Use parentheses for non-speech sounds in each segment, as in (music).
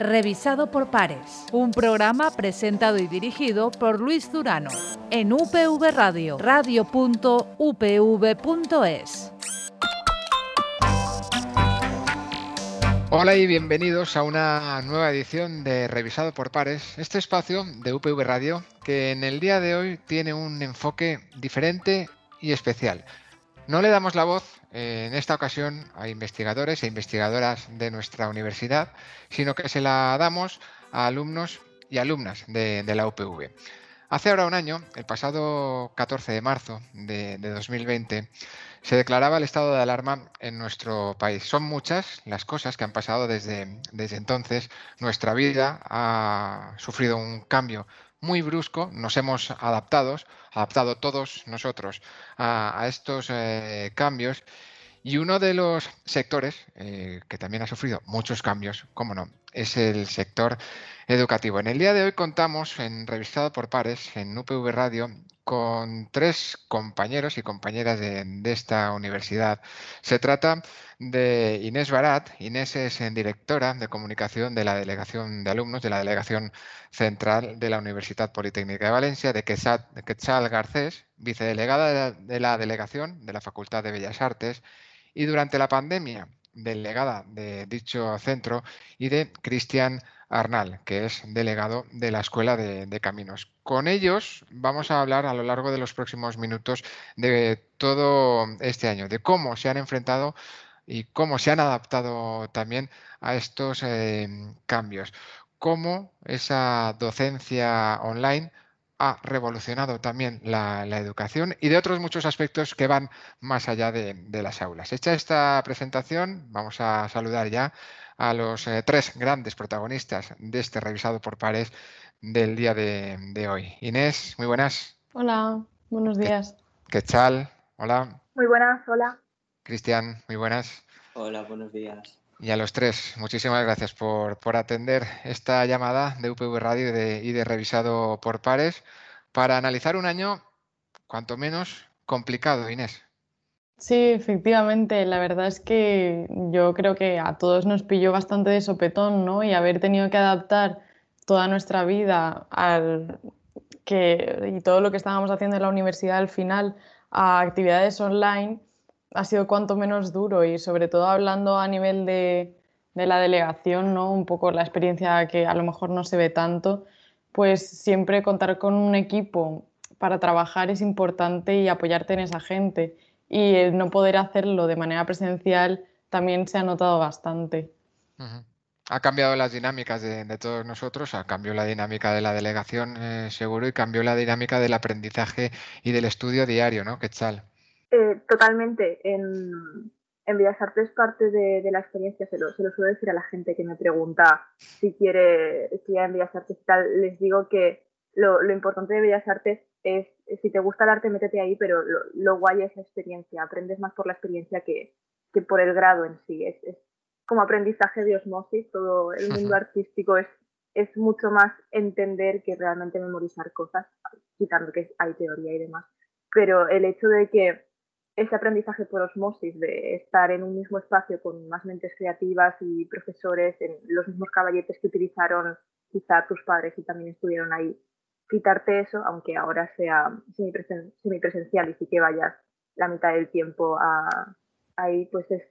revisado por pares. Un programa presentado y dirigido por Luis Durano en UPV Radio, radio.upv.es. Hola y bienvenidos a una nueva edición de Revisado por Pares, este espacio de UPV Radio que en el día de hoy tiene un enfoque diferente y especial. No le damos la voz en esta ocasión a investigadores e investigadoras de nuestra universidad, sino que se la damos a alumnos y alumnas de, la UPV. Hace ahora un año, el pasado 14 de marzo de, 2020, se declaraba el estado de alarma en nuestro país. Son muchas las cosas que han pasado desde, desde entonces. Nuestra vida ha sufrido un cambio muy brusco, nos hemos adaptado, adaptado todos nosotros a, estos eh, cambios. Y uno de los sectores eh, que también ha sufrido muchos cambios, como no, es el sector educativo. En el día de hoy contamos en Revisado por Pares, en UPV Radio, con tres compañeros y compañeras de, esta universidad. Se trata de Inés Barat. Inés es eh, directora de comunicación de la Delegación de Alumnos de la Delegación Central de la Universidad Politécnica de Valencia, de Quetzal, Garcés, vicedelegada de la Delegación de la Facultad de Bellas Artes y durante la pandemia delegada de dicho centro y de Cristian Arnal, que es delegado de la Escuela de, Caminos. Con ellos vamos a hablar a lo largo de los próximos minutos de todo este año, de cómo se han enfrentado y cómo se han adaptado también a estos eh, cambios, cómo esa docencia online ha revolucionado también la, educación y de otros muchos aspectos que van más allá de, las aulas. Hecha esta presentación, vamos a saludar ya a los eh, tres grandes protagonistas de este revisado por pares del día de, hoy. Inés, muy buenas. Hola, buenos días. ¿Qué tal? Hola. Muy buenas, hola. Cristian, muy buenas. Hola, buenos días. Y a los tres, muchísimas gracias por, atender esta llamada de UPV Radio y de, y de Revisado por Pares para analizar un año, cuanto menos, complicado, Inés. Sí, efectivamente. La verdad es que yo creo que a todos nos pilló bastante de sopetón, ¿no? Y haber tenido que adaptar toda nuestra vida al que, y todo lo que estábamos haciendo en la universidad al final a actividades online, ha sido cuanto menos duro y sobre todo hablando a nivel de, la delegación, ¿no? un poco la experiencia que a lo mejor no se ve tanto, pues siempre contar con un equipo para trabajar es importante y apoyarte en esa gente. Y el no poder hacerlo de manera presencial también se ha notado bastante. Ha cambiado las dinámicas de, todos nosotros, ha cambiado la dinámica de la delegación eh, seguro y cambió la dinámica del aprendizaje y del estudio diario, ¿no? tal? Eh, totalmente. En, en Bellas Artes parte de, la experiencia, se lo, se lo, suelo decir a la gente que me pregunta si quiere estudiar en Bellas Artes y tal, les digo que lo, lo importante de Bellas Artes es, si te gusta el arte, métete ahí, pero lo, lo, guay es la experiencia, aprendes más por la experiencia que, que por el grado en sí. Es, es, como aprendizaje de osmosis, todo el (laughs) mundo artístico es, es mucho más entender que realmente memorizar cosas, quitando que hay teoría y demás. Pero el hecho de que ese aprendizaje por osmosis de estar en un mismo espacio con más mentes creativas y profesores en los mismos caballetes que utilizaron quizá tus padres y también estuvieron ahí. Quitarte eso, aunque ahora sea semipresencial y sí que vayas la mitad del tiempo ahí, pues es,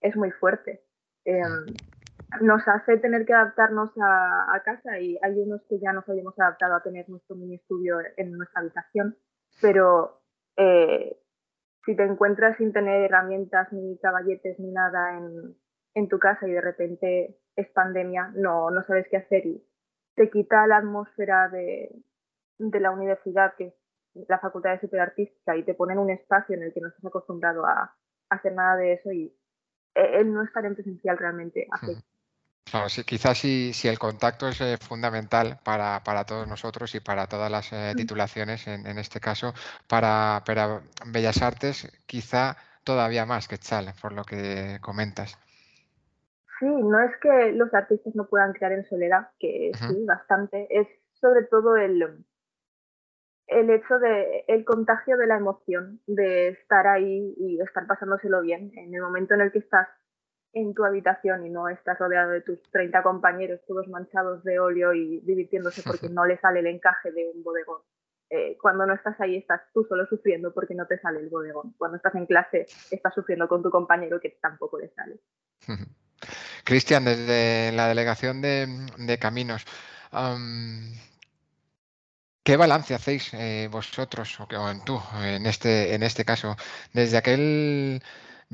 es muy fuerte. Em, nos hace tener que adaptarnos a, casa y hay unos que ya nos habíamos adaptado a tener nuestro mini estudio en nuestra habitación, pero eh, si te encuentras sin tener herramientas ni caballetes ni nada en, en tu casa y de repente es pandemia, no, no sabes qué hacer y te quita la atmósfera de, de la universidad, que es la Facultad de Superartística, y te pone en un espacio en el que no estás acostumbrado a, hacer nada de eso y eh, el no estar en presencial realmente afecta. Claro, quizás si, el contacto es eh, fundamental para, todos nosotros y para todas las eh, mm. titulaciones, en, este caso, para, Bellas Artes, quizá todavía más que Chal, por lo que comentas. Sí, no es que los artistas no puedan crear en soledad, que sí, bastante, es sobre todo el, el hecho de el contagio de la emoción, de estar ahí y estar pasándoselo bien. En el momento en el que estás en tu habitación y no estás rodeado de tus 30 compañeros todos manchados de óleo y divirtiéndose porque (laughs) no le sale el encaje de un bodegón. Eh, cuando no estás ahí estás tú solo sufriendo porque no te sale el bodegón. Cuando estás en clase estás sufriendo con tu compañero que tampoco le sale. (laughs) Cristian, desde la delegación de, caminos, ¿qué balance hacéis eh, vosotros o, o en tú en este, en este caso desde aquel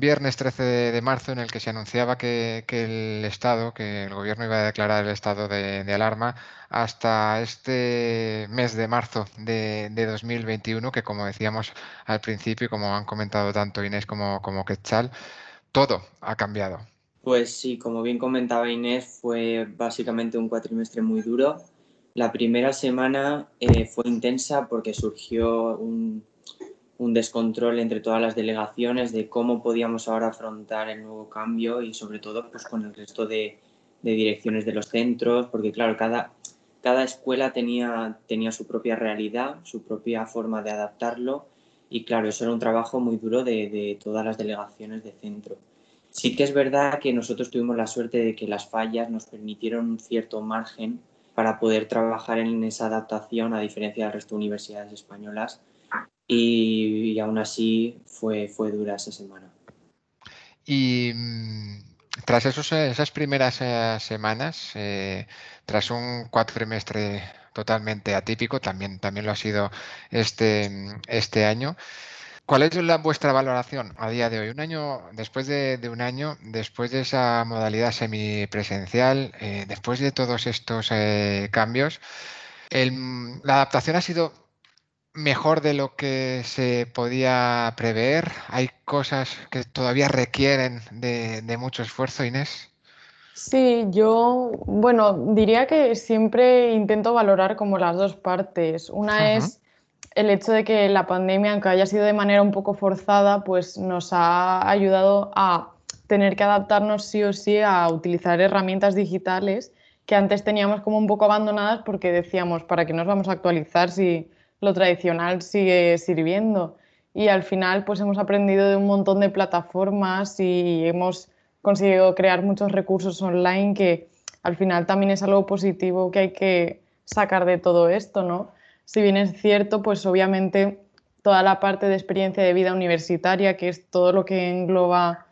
viernes 13 de, marzo en el que se anunciaba que, el Estado, que el gobierno iba a declarar el estado de, alarma hasta este mes de marzo de, 2021, que como decíamos al principio y como han comentado tanto Inés como, como Quetzal, todo ha cambiado. Pues sí, como bien comentaba Inés, fue básicamente un cuatrimestre muy duro. La primera semana eh, fue intensa porque surgió un, un descontrol entre todas las delegaciones de cómo podíamos ahora afrontar el nuevo cambio y sobre todo pues con el resto de, direcciones de los centros, porque claro, cada, cada escuela tenía, tenía su propia realidad, su propia forma de adaptarlo y claro, eso era un trabajo muy duro de, de todas las delegaciones de centro. Sí que es verdad que nosotros tuvimos la suerte de que las fallas nos permitieron un cierto margen para poder trabajar en esa adaptación, a diferencia del resto de universidades españolas, y, aún así fue, fue dura esa semana. Y mm, tras esos, esas primeras eh, semanas, eh, tras un cuatrimestre totalmente atípico, también, también lo ha sido este, este año. ¿Cuál es la, vuestra valoración a día de hoy? Un año, después de, un año, después de esa modalidad semipresencial, eh, después de todos estos cambios, la adaptación ha sido mejor de lo que se podía prever? ¿Hay cosas que todavía requieren de, mucho esfuerzo, Inés? Sí, yo, bueno, diría que siempre intento valorar como las dos partes. Una es el hecho de que la pandemia, aunque haya sido de manera un poco forzada, pues nos ha ayudado a tener que adaptarnos sí o sí a utilizar herramientas digitales que antes teníamos como un poco abandonadas porque decíamos, ¿para qué nos vamos a actualizar si lo tradicional sigue sirviendo. Y al final pues hemos aprendido de un montón de plataformas y hemos conseguido crear muchos recursos online que al final también es algo positivo que hay que sacar de todo esto, ¿no? Si bien es cierto, pues obviamente toda la parte de experiencia de vida universitaria, que es todo lo que engloba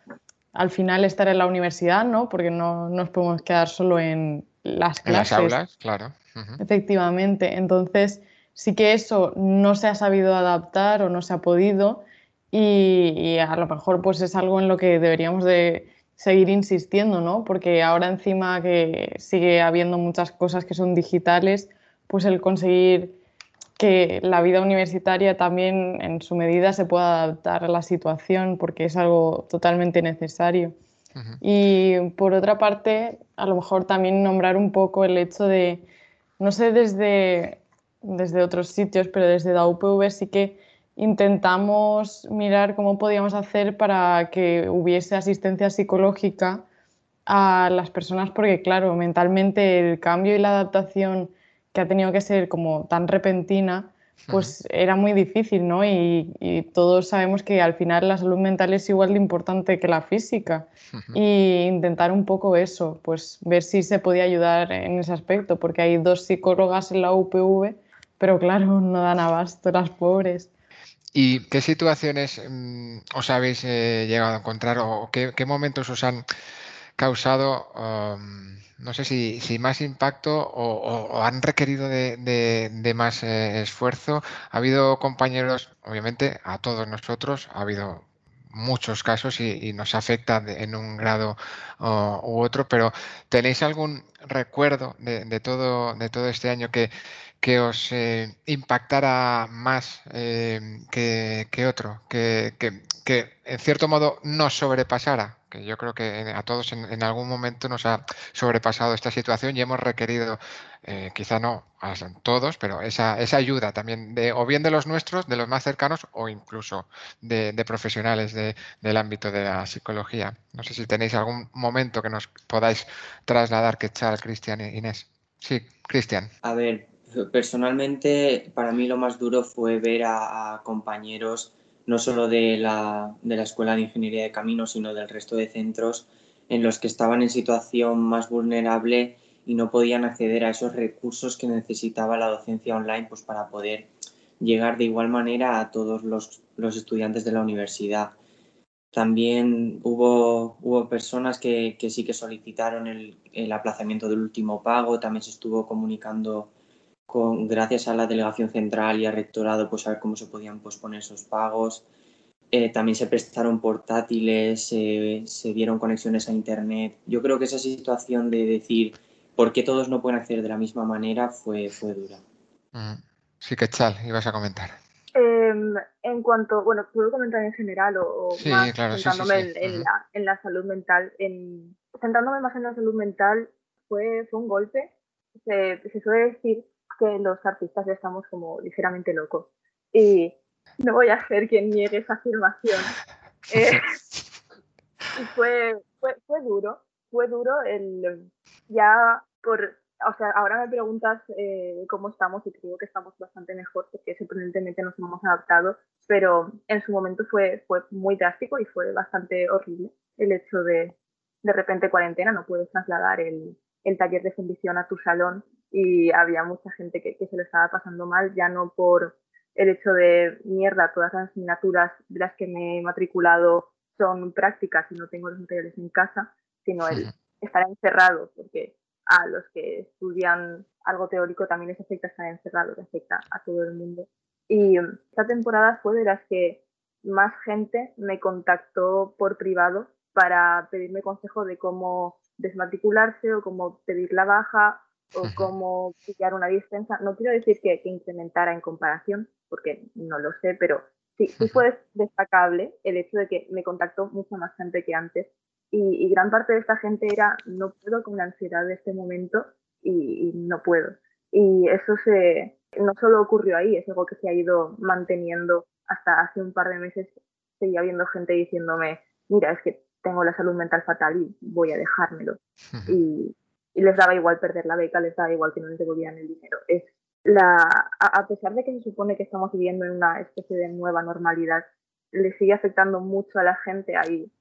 al final estar en la universidad, ¿no? Porque no nos podemos quedar solo en las clases. En las aulas, claro. Efectivamente. Entonces, sí que eso no se ha sabido adaptar o no se ha podido y, a lo mejor pues es algo en lo que deberíamos de seguir insistiendo, ¿no? Porque ahora encima que sigue habiendo muchas cosas que son digitales, pues el conseguir que la vida universitaria también en su medida se pueda adaptar a la situación porque es algo totalmente necesario. Y por otra parte, a lo mejor también nombrar un poco el hecho de, no sé desde desde otros sitios, pero desde la UPV sí que intentamos mirar cómo podíamos hacer para que hubiese asistencia psicológica a las personas, porque claro, mentalmente el cambio y la adaptación que ha tenido que ser como tan repentina, pues era muy difícil, ¿no? Y, todos sabemos que al final la salud mental es igual de importante que la física. Y intentar un poco eso, pues ver si se podía ayudar en ese aspecto, porque hay dos psicólogas en la UPV pero claro, (laughs) no dan abasto las pobres. ¿Y qué situaciones mm, os habéis eh, llegado a encontrar o qué, momentos os han causado, um, no sé si, más impacto o, han requerido de, más eh, esfuerzo? Ha habido compañeros, obviamente a todos nosotros, ha habido muchos casos y, nos afecta en un grado u otro, pero ¿tenéis algún recuerdo de, todo, de todo este año que, que os eh, impactara más eh, que, otro, que, en cierto modo nos sobrepasara, que yo creo que a todos en, algún momento nos ha sobrepasado esta situación y hemos requerido, eh, quizá no a todos, pero esa, ayuda también, de, o bien de los nuestros, de los más cercanos, o incluso de, profesionales del ámbito de la psicología. No sé si tenéis algún momento que nos podáis trasladar, que echar Cristian e Inés. Sí, Cristian. A ver, Personalmente, para mí lo más duro fue ver a, compañeros, no solo de la, de la, Escuela de Ingeniería de Caminos, sino del resto de centros, en los que estaban en situación más vulnerable y no podían acceder a esos recursos que necesitaba la docencia online pues, para poder llegar de igual manera a todos los, estudiantes de la universidad. También hubo, hubo personas que, sí que solicitaron el, el, aplazamiento del último pago, también se estuvo comunicando con, gracias a la delegación central y al rectorado, pues a ver cómo se podían posponer esos pagos. Eh, también se prestaron portátiles, se dieron conexiones a Internet. Yo creo que esa situación de decir por qué todos no pueden acceder de la misma manera fue, fue dura. Sí, que Chal, ibas a comentar. Em, en cuanto, bueno, puedo comentar en general o, más centrándome en, la, en, la, salud mental. En, centrándome más en la salud mental fue, fue un golpe. Se, se suele decir que los artistas ya estamos como ligeramente locos. Y no voy a ser quien niegue esa afirmación. (laughs) Eh, y fue, fue, fue, duro, fue duro el ya por, o sea, ahora me preguntas eh, cómo estamos y creo que estamos bastante mejor porque sorprendentemente nos hemos adaptado, pero en su momento fue, fue muy drástico y fue bastante horrible el hecho de de repente cuarentena, no puedes trasladar el, el taller de fundición a tu salón y había mucha gente que, que se lo estaba pasando mal, ya no por el hecho de mierda, todas las asignaturas de las que me he matriculado son prácticas y no tengo los materiales en casa, sino el estar encerrado, porque a los que estudian algo teórico también les afecta estar encerrado, les afecta a todo el mundo. Y esta temporada fue de las que más gente me contactó por privado para pedirme consejo de cómo desmatricularse o cómo pedir la baja o cómo pillar una dispensa. No quiero decir que, que, incrementara en comparación, porque no lo sé, pero sí, sí fue destacable el hecho de que me contactó mucha más gente que antes. Y, y gran parte de esta gente era, no puedo con la ansiedad de este momento y, y no puedo. Y eso se, no solo ocurrió ahí, es algo que se ha ido manteniendo hasta hace un par de meses. Seguía viendo gente diciéndome, mira, es que tengo la salud mental fatal y voy a dejármelo. y, y les daba igual perder la beca, les daba igual que no les devolvieran el dinero. Es la, a, pesar de que se supone que estamos viviendo en una especie de nueva normalidad, le sigue afectando mucho a la gente. Hay,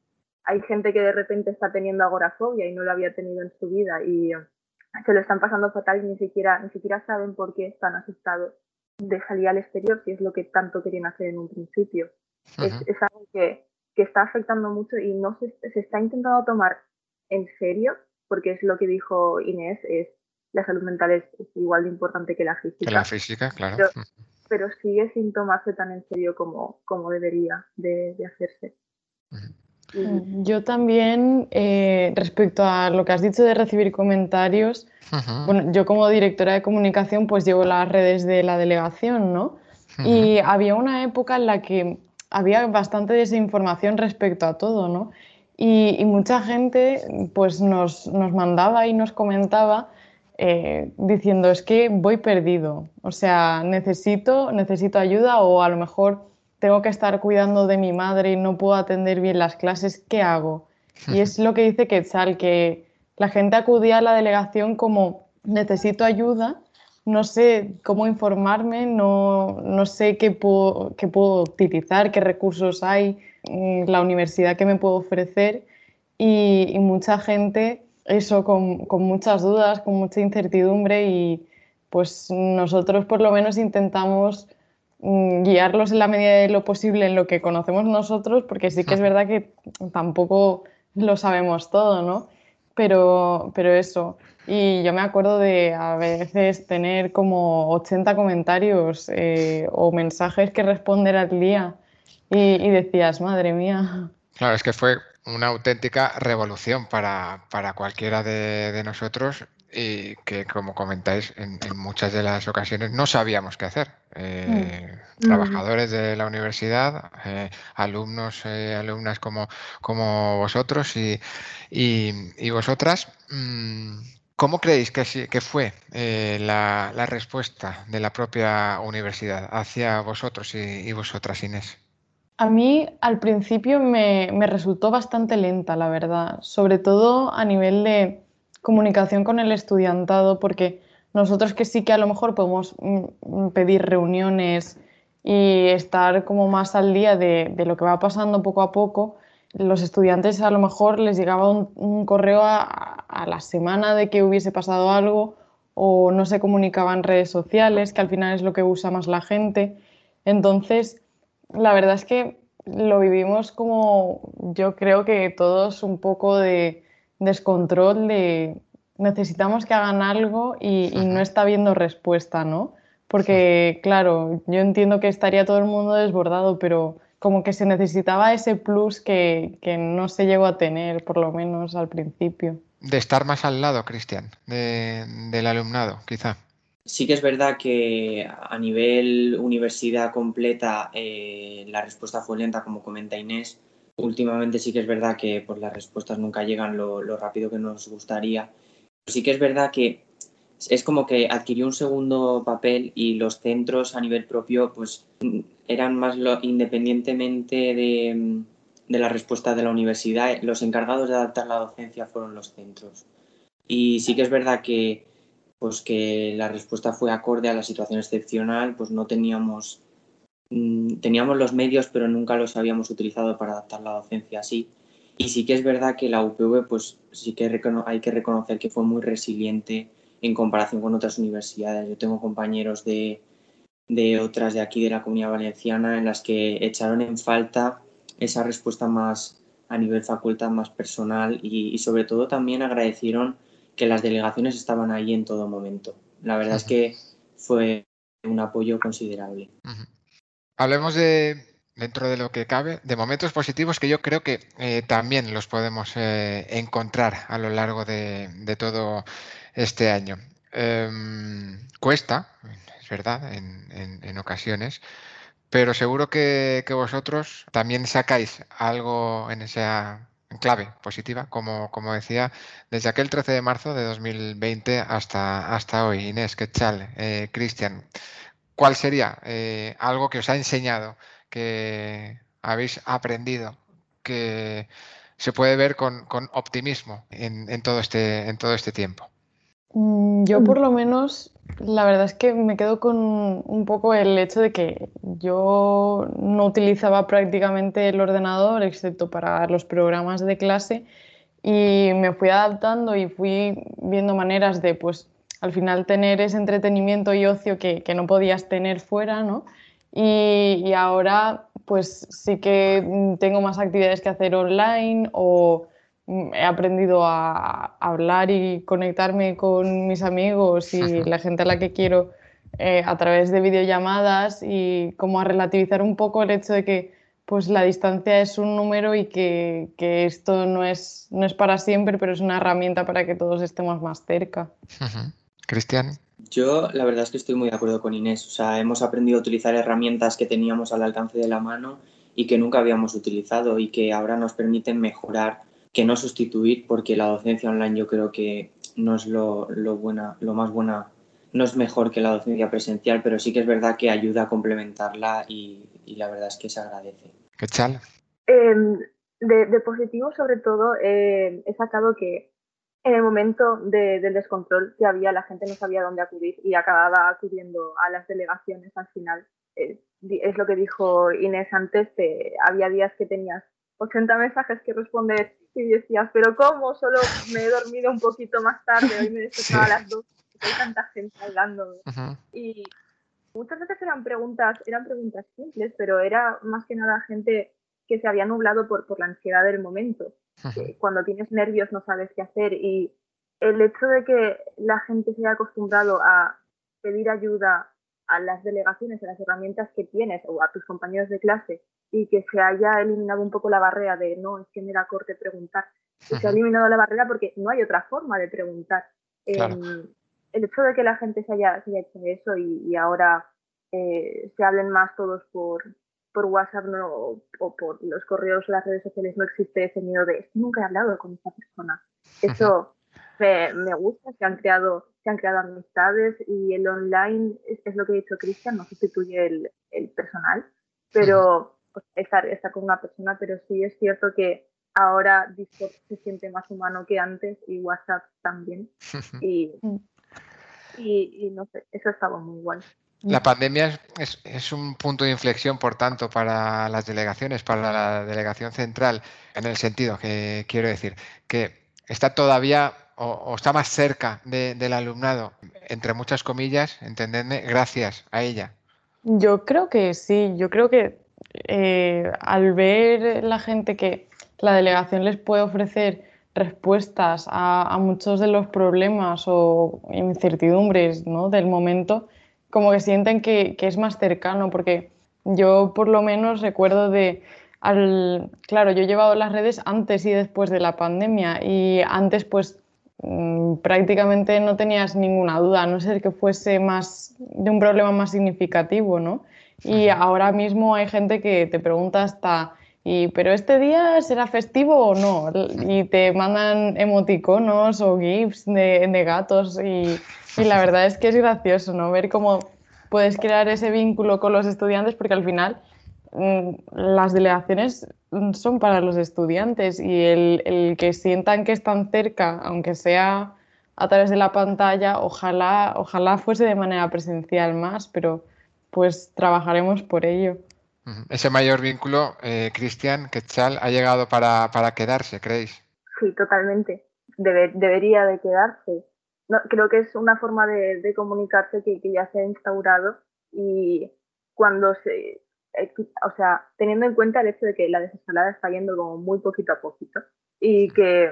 hay gente que de repente está teniendo agorafobia y no lo había tenido en su vida y se lo están pasando fatal y ni siquiera, ni siquiera saben por qué están asustados de salir al exterior, si es lo que tanto querían hacer en un principio. es, es, algo que, que, está afectando mucho y no se, se está intentando tomar en serio porque es lo que dijo Inés, es la salud mental es, igual de importante que la física. Que la física, claro. Pero, sigue sin tomarse tan en serio como, como debería de, hacerse. Mm, yo también, eh, respecto a lo que has dicho de recibir comentarios, bueno, yo como directora de comunicación pues llevo las redes de la delegación, ¿no? Y había una época en la que había bastante desinformación respecto a todo, ¿no? Y, mucha gente pues nos, nos, mandaba y nos comentaba eh, diciendo es que voy perdido, o sea, necesito, necesito ayuda o a lo mejor tengo que estar cuidando de mi madre y no puedo atender bien las clases, ¿qué hago? Y es lo que dice Quetzal, que la gente acudía a la delegación como necesito ayuda, no sé cómo informarme, no, no sé qué puedo, qué puedo utilizar, qué recursos hay, la universidad que me puedo ofrecer y, mucha gente, eso, con, con, muchas dudas, con mucha incertidumbre y pues nosotros por lo menos intentamos mm, guiarlos en la medida de lo posible en lo que conocemos nosotros, porque sí que es verdad que tampoco lo sabemos todo, ¿no? Pero, pero eso. Y yo me acuerdo de a veces tener como 80 comentarios eh, o mensajes que responder al día y, decías, madre mía. Claro, es que fue una auténtica revolución para, cualquiera de, nosotros y que, como comentáis, en, muchas de las ocasiones no sabíamos qué hacer. Eh, mm. Trabajadores de la universidad, eh, alumnos, eh, alumnas como, como vosotros y, y, vosotras. Mm, ¿Cómo creéis que, que fue la, la, respuesta de la propia universidad hacia vosotros y, y vosotras, Inés? A mí al principio me, resultó bastante lenta, la verdad, sobre todo a nivel de comunicación con el estudiantado, porque nosotros que sí que a lo mejor podemos mm, pedir reuniones y estar como más al día de, lo que va pasando poco a poco, los estudiantes a lo mejor les llegaba un, correo a, a, la semana de que hubiese pasado algo o no se comunicaban redes sociales, que al final es lo que usa más la gente. Entonces, la verdad es que lo vivimos como yo creo que todos un poco de descontrol de necesitamos que hagan algo y, no está habiendo respuesta, ¿no? Porque, claro, yo entiendo que estaría todo el mundo desbordado, pero como que se necesitaba ese plus que, no se llegó a tener, por lo menos al principio. De estar más al lado, Cristian, del alumnado, quizá. Sí que es verdad que a nivel universidad completa eh, la respuesta fue lenta, como comenta Inés. Últimamente sí que es verdad que pues, las respuestas nunca llegan lo, rápido que nos gustaría sí que es verdad que es como que adquirió un segundo papel y los centros a nivel propio pues eran más independientemente de, la respuesta de la universidad, los encargados de adaptar la docencia fueron los centros. Y sí que es verdad que pues que la respuesta fue acorde a la situación excepcional, pues no teníamos mm, teníamos los medios pero nunca los habíamos utilizado para adaptar la docencia así y sí que es verdad que la UPV, pues sí que hay que reconocer que fue muy resiliente en comparación con otras universidades. Yo tengo compañeros de, otras de aquí de la comunidad valenciana en las que echaron en falta esa respuesta más a nivel facultad, más personal y, sobre todo también agradecieron que las delegaciones estaban ahí en todo momento. La verdad es que fue un apoyo considerable. Hablemos de, dentro de lo que cabe, de momentos positivos que yo creo que eh, también los podemos eh, encontrar a lo largo de, todo este año. Em, cuesta, es verdad, en, ocasiones, pero seguro que, vosotros también sacáis algo en esa clave positiva, como, como decía, desde aquel 13 de marzo de 2020 hasta, hasta hoy. Inés, Quetzal, eh, Cristian, ¿cuál sería algo que os ha enseñado? que habéis aprendido, que se puede ver con, optimismo en, todo este, en todo este tiempo? Mm, yo por lo menos, la verdad es que me quedo con un poco el hecho de que yo no utilizaba prácticamente el ordenador, excepto para los programas de clase, y me fui adaptando y fui viendo maneras de, pues, al final tener ese entretenimiento y ocio que, que no podías tener fuera, ¿no? Y, ahora pues sí que tengo más actividades que hacer online o he aprendido a, hablar y conectarme con mis amigos y (laughs) la gente a la que quiero eh, a través de videollamadas y como a relativizar un poco el hecho de que pues la distancia es un número y que, que esto no es, no es para siempre, pero es una herramienta para que todos estemos más cerca. Cristian. Yo la verdad es que estoy muy de acuerdo con Inés. O sea, hemos aprendido a utilizar herramientas que teníamos al alcance de la mano y que nunca habíamos utilizado y que ahora nos permiten mejorar, que no sustituir, porque la docencia online yo creo que no es lo, buena, lo más buena, no es mejor que la docencia presencial, pero sí que es verdad que ayuda a complementarla y, la verdad es que se agradece. ¿Qué tal? Em, de, positivo, sobre todo, eh, he sacado que en el momento del descontrol que había, la gente no sabía dónde acudir y acababa acudiendo a las delegaciones al final. Eh, es lo que dijo Inés antes, había días que tenías 80 mensajes que responder y decías, pero ¿cómo? Solo me he dormido un poquito más tarde, hoy me despertaba a las 2, hay tanta gente hablando. Y muchas veces eran preguntas, eran preguntas simples, pero era más que nada gente que se había nublado por, por la ansiedad del momento cuando tienes nervios no sabes qué hacer y el hecho de que la gente se haya acostumbrado a pedir ayuda a las delegaciones, a las herramientas que tienes o a tus compañeros de clase y que se haya eliminado un poco la barrera de no, es que me da corte preguntar. se ha eliminado la barrera porque no hay otra forma de preguntar. Em, el hecho de que la gente se haya, hecho eso y, ahora eh, se hablen más todos por, por WhatsApp no, o por los correos o las redes sociales no existe ese miedo de nunca he hablado con esta persona. Eso me, gusta, se han creado, se han creado amistades y el online es, lo que ha dicho Cristian, no sustituye el, el personal, pero pues, estar, estar con una persona, pero sí es cierto que ahora Discord se siente más humano que antes y WhatsApp también. (laughs) Y, y, y no sé, eso estaba muy guay. La pandemia es, un punto de inflexión, por tanto, para las delegaciones, para la delegación central, en el sentido que quiero decir que está todavía o, está más cerca del alumnado, entre muchas comillas, entendedme, gracias a ella. Yo creo que sí, yo creo que eh, al ver la gente que la delegación les puede ofrecer respuestas a, muchos de los problemas o incertidumbres ¿no? del momento, como que sienten que, es más cercano, porque yo por lo menos recuerdo de, al, claro, yo he llevado las redes antes y después de la pandemia y antes pues mm, prácticamente no tenías ninguna duda, a no ser que fuese más de un problema más significativo, ¿no? Y ahora mismo hay gente que te pregunta hasta, y, ¿pero este día será festivo o no? Y te mandan emoticonos o GIFs de, de gatos y, y, la verdad es que es gracioso, ¿no? Ver cómo puedes crear ese vínculo con los estudiantes porque al final mm, las delegaciones son para los estudiantes y el, el que sientan que están cerca, aunque sea a través de la pantalla, ojalá, ojalá fuese de manera presencial más, pero pues trabajaremos por ello. Ese mayor vínculo, eh, Cristian, Quetzal, ha llegado para, quedarse, ¿creéis? Sí, totalmente. debería de quedarse. creo que es una forma de, comunicarse que, ya se ha instaurado y cuando se, eh, o sea, teniendo en cuenta el hecho de que la desescalada está yendo como muy poquito a poquito y que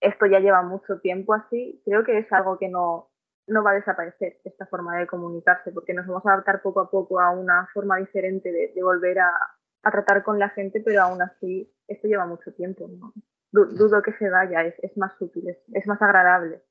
esto ya lleva mucho tiempo así, creo que es algo que no, no va a desaparecer esta forma de comunicarse, porque nos vamos a adaptar poco a poco a una forma diferente de, volver a, tratar con la gente, pero aún así esto lleva mucho tiempo. Dudo que se vaya, es, más útil, es, más agradable.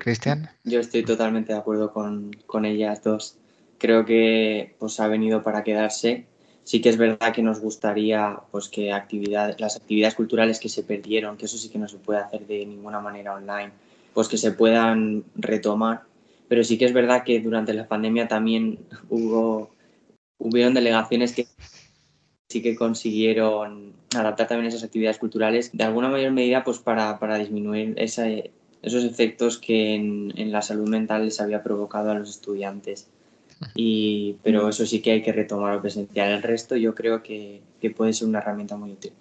Cristian. Yo estoy totalmente de acuerdo con, con, ellas dos. Creo que pues, ha venido para quedarse. Sí que es verdad que nos gustaría pues, que actividad, las actividades culturales que se perdieron, que eso sí que no se puede hacer de ninguna manera online, pues que se puedan retomar. Pero sí que es verdad que durante la pandemia también hubo hubieron delegaciones que sí que consiguieron adaptar también esas actividades culturales de alguna mayor medida pues para, para disminuir esos efectos que en, la salud mental les había provocado a los estudiantes. Y, pero eso sí que hay que retomar presencial. El resto yo creo que, que puede ser una herramienta muy útil.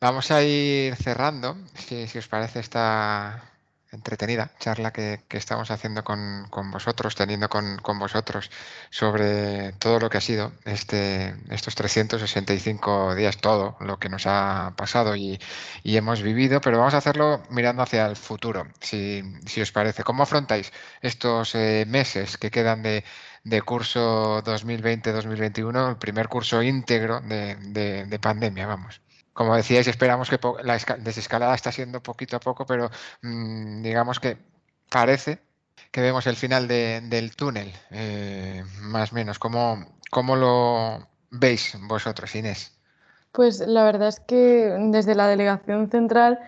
Vamos a ir cerrando, si, si os parece esta, entretenida charla que, estamos haciendo con, vosotros, teniendo con, vosotros sobre todo lo que ha sido este, estos 365 días, todo lo que nos ha pasado y, hemos vivido, pero vamos a hacerlo mirando hacia el futuro, si, os parece. ¿Cómo afrontáis estos eh, meses que quedan de, curso 2020-2021, el primer curso íntegro de pandemia, vamos? Como decíais, esperamos que la desescalada está siendo poquito a poco, pero mm, digamos que parece que vemos el final del túnel, eh, más o menos. ¿Cómo, ¿Cómo lo veis vosotros, Inés? Pues la verdad es que desde la delegación central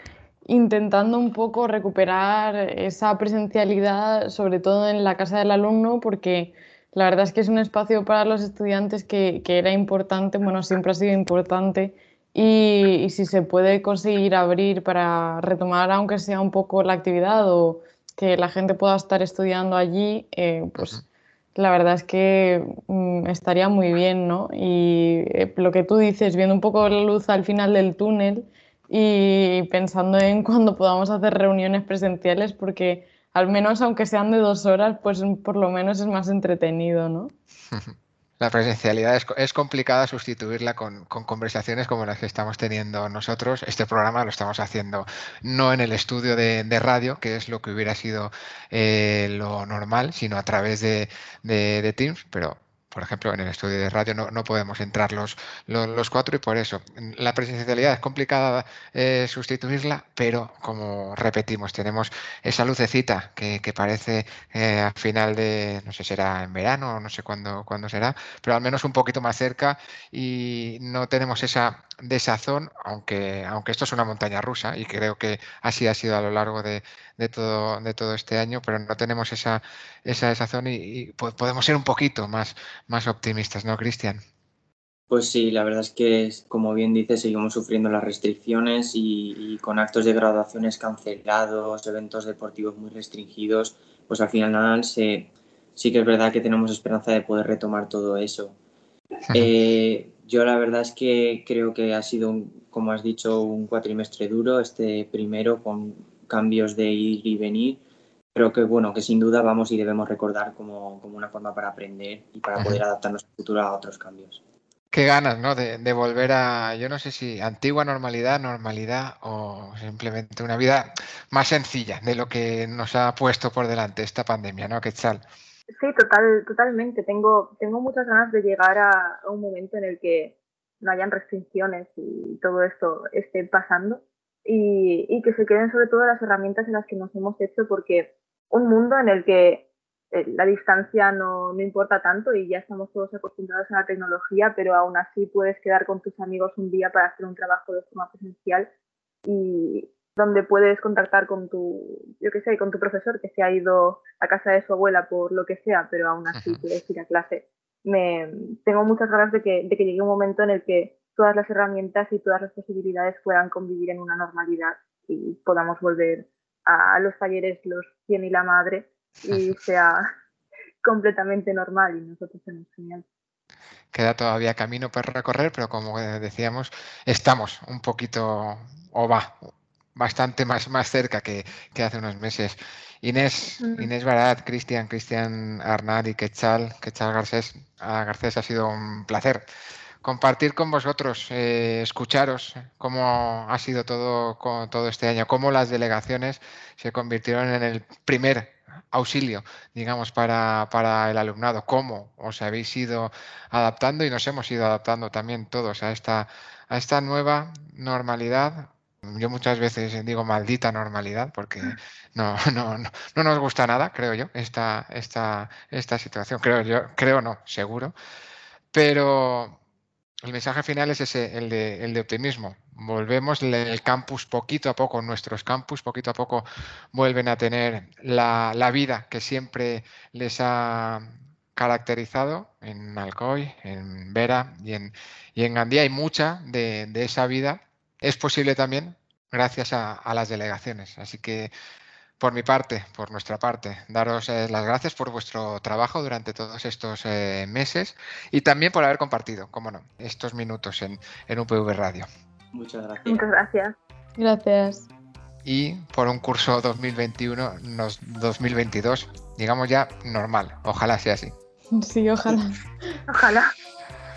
intentando un poco recuperar esa presencialidad, sobre todo en la casa del alumno, porque la verdad es que es un espacio para los estudiantes que, que era importante, bueno, siempre ha sido importante y, si se puede conseguir abrir para retomar, aunque sea un poco la actividad o que la gente pueda estar estudiando allí, eh, pues la verdad es que mm, estaría muy bien, ¿no? Y eh, lo que tú dices, viendo un poco la luz al final del túnel y pensando en (laughs) cuando podamos hacer reuniones presenciales, porque al menos aunque sean de dos horas, pues por lo menos es más entretenido, ¿no? (laughs) La presencialidad es, complicada sustituirla con, conversaciones como las que estamos teniendo nosotros. Este programa lo estamos haciendo no en el estudio de, radio, que es lo que hubiera sido eh, lo normal, sino a través de, de Teams, pero por ejemplo, en el estudio de radio no, podemos entrar los, los, cuatro y por eso. La presencialidad es complicada eh, sustituirla, pero como repetimos, tenemos esa lucecita que, parece eh, al final de, no sé, será en verano o no sé cuándo, cuándo será, pero al menos un poquito más cerca y no tenemos esa desazón, aunque, aunque esto es una montaña rusa y creo que así ha sido a lo largo de, de todo, de todo este año, pero no tenemos esa, esa desazón y, podemos ser un poquito más, más optimistas, ¿no, Cristian? Pues sí, la verdad es que, como bien dice, seguimos sufriendo las restricciones y, con actos de graduaciones cancelados, eventos deportivos muy restringidos, pues al final se, sí que es verdad que tenemos esperanza de poder retomar todo eso. Eh, yo la verdad es que creo que ha sido, como has dicho, un cuatrimestre duro, este primero con cambios de ir y venir. Creo que bueno, que sin duda vamos y debemos recordar como, como una forma para aprender y para poder adaptarnos en futuro a otros cambios. Qué ganas, ¿no? De, de, volver a, yo no sé si antigua normalidad, normalidad o simplemente una vida más sencilla de lo que nos ha puesto por delante esta pandemia, ¿no? Quetzal. Sí, total, totalmente. Tengo, tengo muchas ganas de llegar a, un momento en el que no hayan restricciones y todo esto esté pasando y, y que se queden sobre todo las herramientas en las que nos hemos hecho porque un mundo en el que eh, la distancia no, no, importa tanto y ya estamos todos acostumbrados a la tecnología, pero aún así puedes quedar con tus amigos un día para hacer un trabajo de forma presencial y donde puedes contactar con tu, yo qué sé, con tu profesor que se ha ido a casa de su abuela por lo que sea, pero aún así puedes ir a clase. Me, tengo muchas ganas de que, de que llegue un momento en el que todas las herramientas y todas las posibilidades puedan convivir en una normalidad y podamos volver a los talleres los 100 y la madre y (laughs) sea (laughs) completamente normal y nosotros tenemos genial. Queda todavía camino por recorrer, pero como decíamos, estamos un poquito, o va, bastante más, más cerca que, que hace unos meses. Inés, Inés Barat, Cristian, Cristian Arnad y Quechal, Quechal Garcés, Garcés ha sido un placer compartir con vosotros, eh, escucharos cómo ha sido todo, todo este año, cómo las delegaciones se convirtieron en el primer auxilio, digamos, para, para, el alumnado, cómo os habéis ido adaptando y nos hemos ido adaptando también todos a esta, a esta nueva normalidad. Yo muchas veces digo maldita normalidad porque no, (laughs) no, no, no nos gusta nada, creo yo, esta, esta, esta situación. Creo yo, creo no, seguro. Pero el mensaje final es ese, el de, el de optimismo. Volvemos el campus poquito a poco, nuestros campus poquito a poco vuelven a tener la, vida que siempre les ha caracterizado en Alcoy, en Vera y en, y Gandía. Hay mucha de, esa vida. Es posible también gracias a las delegaciones. Así que por mi parte, por nuestra parte, daros eh, las gracias por vuestro trabajo durante todos estos eh, meses y también por haber compartido, como no, estos minutos en, en UPV Radio. Muchas gracias. Muchas gracias. Gracias. Y por un curso 2021-2022, digamos ya normal. Ojalá sea así. Sí, ojalá. Ojalá.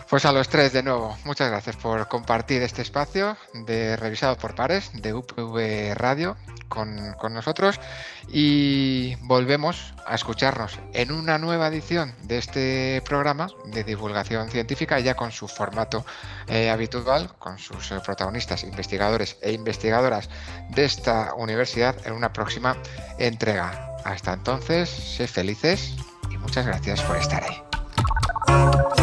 Pues a los tres de nuevo, muchas gracias por compartir este espacio de revisado por pares de UPV Radio con, nosotros y volvemos a escucharnos en una nueva edición de este programa de divulgación científica ya con su formato eh, habitual, con sus eh, protagonistas, investigadores e investigadoras de esta universidad en una próxima entrega. Hasta entonces, sed felices y muchas gracias por estar ahí.